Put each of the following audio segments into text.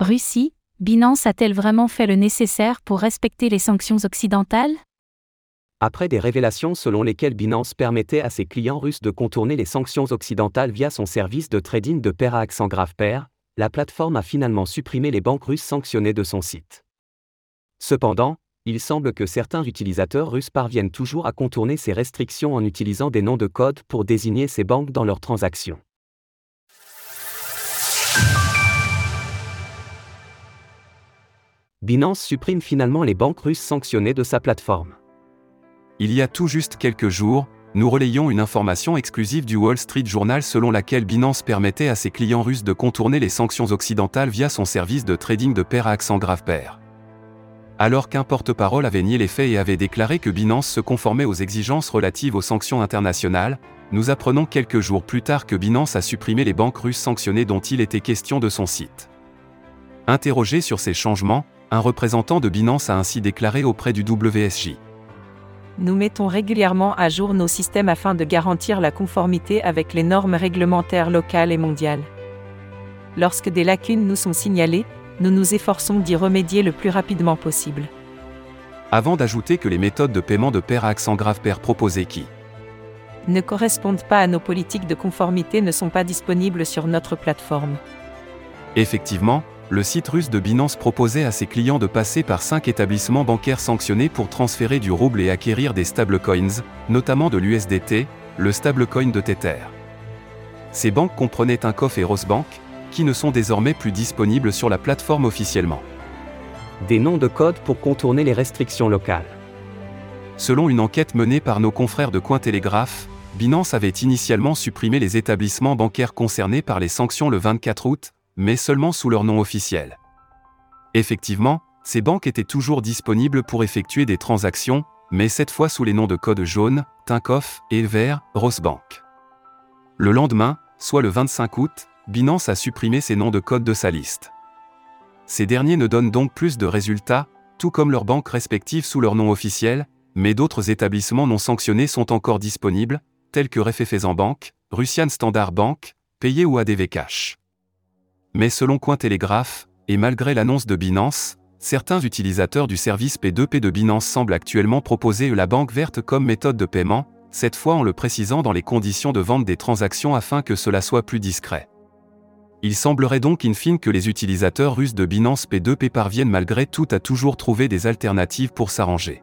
Russie, Binance a-t-elle vraiment fait le nécessaire pour respecter les sanctions occidentales? Après des révélations selon lesquelles Binance permettait à ses clients russes de contourner les sanctions occidentales via son service de trading de pair à accent grave pair, la plateforme a finalement supprimé les banques russes sanctionnées de son site. Cependant, il semble que certains utilisateurs russes parviennent toujours à contourner ces restrictions en utilisant des noms de code pour désigner ces banques dans leurs transactions. Binance supprime finalement les banques russes sanctionnées de sa plateforme. Il y a tout juste quelques jours, nous relayons une information exclusive du Wall Street Journal selon laquelle Binance permettait à ses clients russes de contourner les sanctions occidentales via son service de trading de pair à accent grave pair. Alors qu'un porte-parole avait nié les faits et avait déclaré que Binance se conformait aux exigences relatives aux sanctions internationales, nous apprenons quelques jours plus tard que Binance a supprimé les banques russes sanctionnées dont il était question de son site. Interrogé sur ces changements, un représentant de Binance a ainsi déclaré auprès du WSJ. Nous mettons régulièrement à jour nos systèmes afin de garantir la conformité avec les normes réglementaires locales et mondiales. Lorsque des lacunes nous sont signalées, nous nous efforçons d'y remédier le plus rapidement possible. Avant d'ajouter que les méthodes de paiement de pair à accent grave pair proposées qui ne correspondent pas à nos politiques de conformité ne sont pas disponibles sur notre plateforme. Effectivement, le site russe de Binance proposait à ses clients de passer par cinq établissements bancaires sanctionnés pour transférer du rouble et acquérir des stablecoins, notamment de l'USDT, le stablecoin de Tether. Ces banques comprenaient un et Rosebank, qui ne sont désormais plus disponibles sur la plateforme officiellement. Des noms de code pour contourner les restrictions locales. Selon une enquête menée par nos confrères de Cointelegraph, Binance avait initialement supprimé les établissements bancaires concernés par les sanctions le 24 août, mais seulement sous leur nom officiel. Effectivement, ces banques étaient toujours disponibles pour effectuer des transactions, mais cette fois sous les noms de code jaune, Tinkoff et vert, Rosebank. Le lendemain, soit le 25 août, Binance a supprimé ces noms de code de sa liste. Ces derniers ne donnent donc plus de résultats, tout comme leurs banques respectives sous leur nom officiel, mais d'autres établissements non sanctionnés sont encore disponibles, tels que Refefezan Bank, Russian Standard Bank, Payé ou ADV Cash. Mais selon Cointelegraph, et malgré l'annonce de Binance, certains utilisateurs du service P2P de Binance semblent actuellement proposer la banque verte comme méthode de paiement, cette fois en le précisant dans les conditions de vente des transactions afin que cela soit plus discret. Il semblerait donc in fine que les utilisateurs russes de Binance P2P parviennent malgré tout à toujours trouver des alternatives pour s'arranger.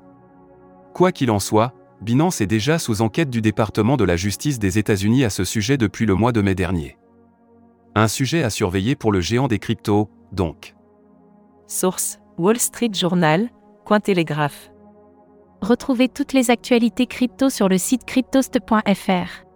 Quoi qu'il en soit, Binance est déjà sous enquête du département de la justice des États-Unis à ce sujet depuis le mois de mai dernier. Un sujet à surveiller pour le géant des cryptos, donc. Source Wall Street Journal, Cointelegraph. Retrouvez toutes les actualités crypto sur le site cryptost.fr.